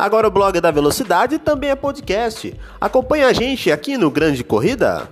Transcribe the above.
Agora o blog da Velocidade também é podcast. Acompanhe a gente aqui no Grande Corrida.